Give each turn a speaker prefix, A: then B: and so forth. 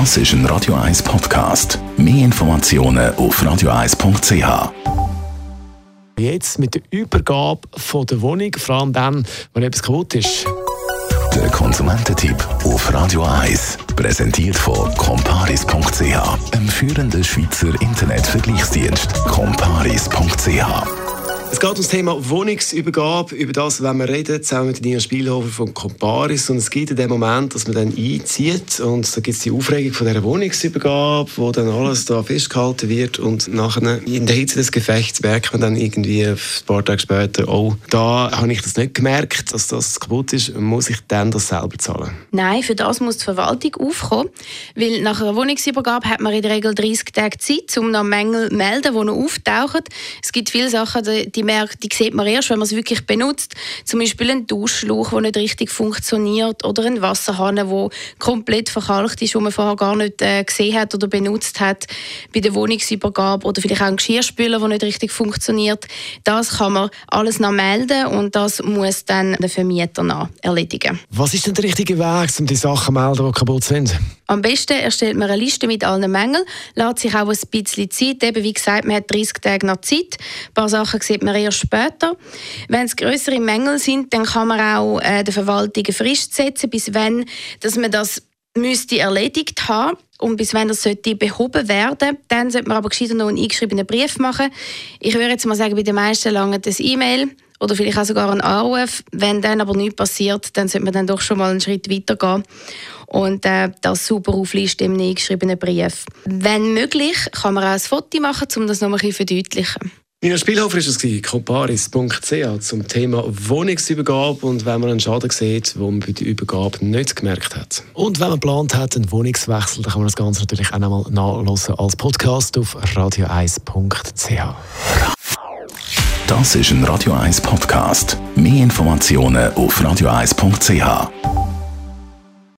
A: Das ist ein Radio 1 Podcast. Mehr Informationen auf radio1.ch.
B: Jetzt mit der Übergabe von der Wohnung, vor allem dann, wenn etwas kaputt ist.
A: Der Konsumententipp auf Radio 1. Präsentiert von comparis.ch, einem führenden Schweizer Internetvergleichsdienst. comparis.ch
B: es geht um das Thema Wohnungsübergabe. Über das wollen wir reden, zusammen mit Nina Spielhofer von Comparis. Und es gibt in dem Moment, dass man dann einzieht und da gibt es die Aufregung von dieser Wohnungsübergabe, wo dann alles da festgehalten wird und nachher in der Hitze des Gefechts merkt man dann irgendwie ein paar Tage später, oh, da habe ich das nicht gemerkt, dass das kaputt ist, muss ich dann das selber zahlen?
C: Nein, für das muss die Verwaltung aufkommen, weil nach einer Wohnungsübergabe hat man in der Regel 30 Tage Zeit, um noch Mängel zu melden, die noch auftauchen. Es gibt viele Sachen, die merkt, die sieht man erst, wenn man es wirklich benutzt. Zum Beispiel ein Duschschlauch, der nicht richtig funktioniert oder ein Wasserhahn, der komplett verkalkt ist, wo man vorher gar nicht äh, gesehen hat oder benutzt hat bei der Wohnungsübergabe oder vielleicht auch ein Geschirrspüler, der nicht richtig funktioniert. Das kann man alles noch melden und das muss dann der Vermieter noch erledigen.
B: Was ist denn der richtige Weg, um die Sachen zu melden, die kaputt sind?
C: Am besten erstellt man eine Liste mit allen Mängeln, lässt sich auch ein bisschen Zeit. Eben, wie gesagt, man hat 30 Tage noch Zeit. Ein paar Sachen sieht man erst später. Wenn es größere Mängel sind, dann kann man auch äh, der Verwaltung eine Frist setzen, bis wenn dass man das müsste erledigt haben und bis wenn das sollte behoben werden, dann sollte man aber gescheiter noch einen eingeschriebenen Brief machen. Ich würde jetzt mal sagen, bei den meisten lange das E-Mail oder vielleicht auch sogar einen Anruf. Wenn dann aber nichts passiert, dann sollte man dann doch schon mal einen Schritt weitergehen und äh, das super auflisten im eingeschriebenen Brief. Wenn möglich, kann man auch ein Foto machen, um das noch ein bisschen verdeutlichen.
B: Nina Spielhofer war es, comparis.ch zum Thema Wohnungsübergabe und wenn man einen Schaden sieht, den man bei der Übergabe nicht gemerkt hat. Und wenn man geplant hat, einen Wohnungswechsel, dann kann man das Ganze natürlich auch nochmal nachlesen als Podcast auf radio1.ch.
A: Das ist ein Radio 1 Podcast. Mehr Informationen auf radio1.ch.